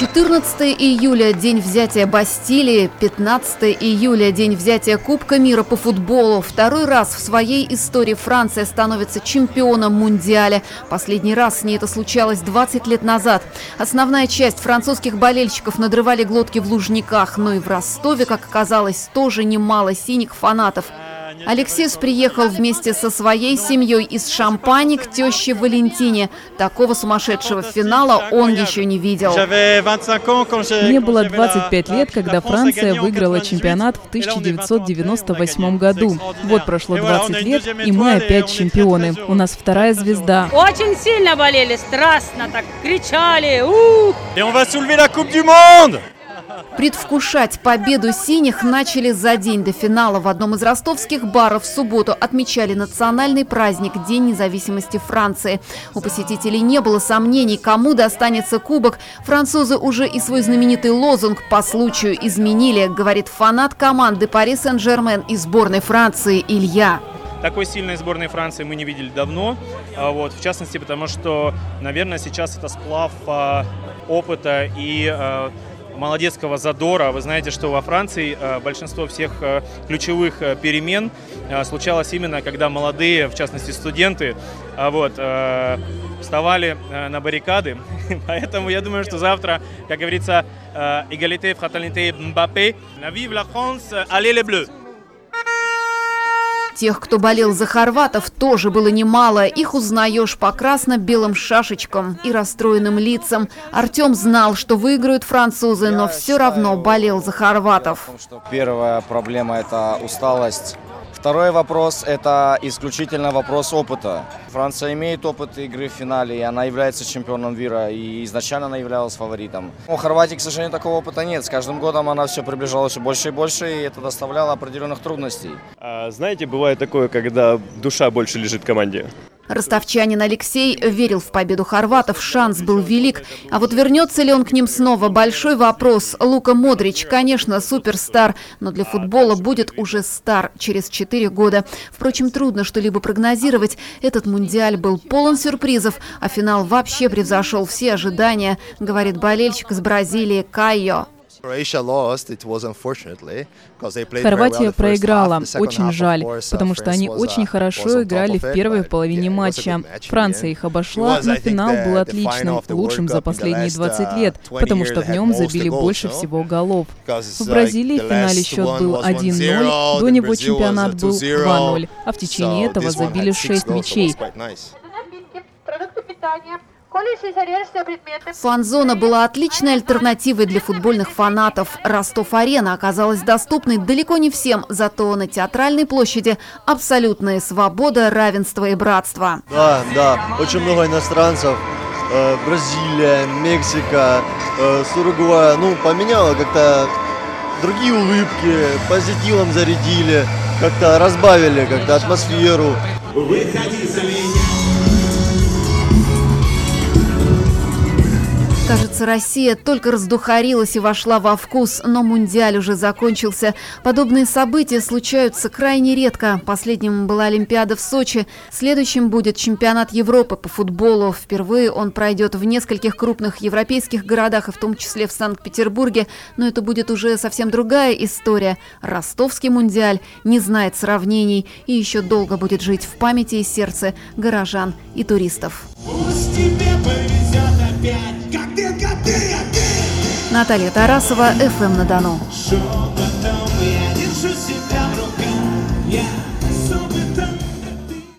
14 июля – день взятия Бастилии, 15 июля – день взятия Кубка мира по футболу. Второй раз в своей истории Франция становится чемпионом Мундиаля. Последний раз с ней это случалось 20 лет назад. Основная часть французских болельщиков надрывали глотки в Лужниках, но и в Ростове, как оказалось, тоже немало синих фанатов – Алексис приехал вместе со своей семьей из Шампани к теще Валентине. Такого сумасшедшего финала он еще не видел. Мне было 25 лет, когда Франция выиграла чемпионат в 1998 году. Вот прошло 20 лет, и мы опять чемпионы. У нас вторая звезда. Очень сильно болели, страстно так кричали. Ух! И la Coupe du Monde! Предвкушать победу синих начали за день до финала. В одном из ростовских баров в субботу отмечали национальный праздник – День независимости Франции. У посетителей не было сомнений, кому достанется кубок. Французы уже и свой знаменитый лозунг по случаю изменили, говорит фанат команды Пари Сен-Жермен из сборной Франции Илья. Такой сильной сборной Франции мы не видели давно. А вот, в частности, потому что, наверное, сейчас это сплав а, опыта и а, молодецкого задора. Вы знаете, что во Франции э, большинство всех э, ключевых э, перемен случалось именно, когда молодые, в частности студенты, вот, вставали на баррикады. Поэтому я думаю, что завтра, как говорится, эгалите, фратernité, Мбаппе, vive la France, allez les bleus! Тех, кто болел за хорватов, тоже было немало. Их узнаешь по красно-белым шашечкам и расстроенным лицам. Артем знал, что выиграют французы, но все равно болел за хорватов. Первая проблема – это усталость Второй вопрос – это исключительно вопрос опыта. Франция имеет опыт игры в финале, и она является чемпионом мира, и изначально она являлась фаворитом. У Хорватии, к сожалению, такого опыта нет. С каждым годом она все приближалась все больше и больше, и это доставляло определенных трудностей. А, знаете, бывает такое, когда душа больше лежит команде. Ростовчанин Алексей верил в победу хорватов, шанс был велик. А вот вернется ли он к ним снова – большой вопрос. Лука Модрич, конечно, суперстар, но для футбола будет уже стар через 4 года. Впрочем, трудно что-либо прогнозировать. Этот мундиаль был полон сюрпризов, а финал вообще превзошел все ожидания, говорит болельщик из Бразилии Кайо. Хорватия проиграла. Очень жаль, потому что они очень хорошо играли в первой половине матча. Франция их обошла, но финал был отличным, лучшим за последние 20 uh, лет, потому что в нем забили больше всего голов. В Бразилии в финале счет был 1-0, до него чемпионат был 2-0, а в течение этого забили 6 мячей. Продукты питания Фан-зона была отличной альтернативой для футбольных фанатов. Ростов-арена оказалась доступной далеко не всем, зато на театральной площади абсолютная свобода, равенство и братство. Да, да, очень много иностранцев. Э, Бразилия, Мексика, э, с Уругвая. Ну, поменяло как-то другие улыбки, позитивом зарядили, как-то разбавили как-то атмосферу. Выходи за меня. Кажется, Россия только раздухарилась и вошла во вкус, но Мундиаль уже закончился. Подобные события случаются крайне редко. Последним была Олимпиада в Сочи. Следующим будет чемпионат Европы по футболу. Впервые он пройдет в нескольких крупных европейских городах, и в том числе в Санкт-Петербурге. Но это будет уже совсем другая история. Ростовский Мундиаль не знает сравнений и еще долго будет жить в памяти и сердце горожан и туристов. Пусть тебе повезет опять. Наталья Тарасова, ФМ эм» на Дону. Я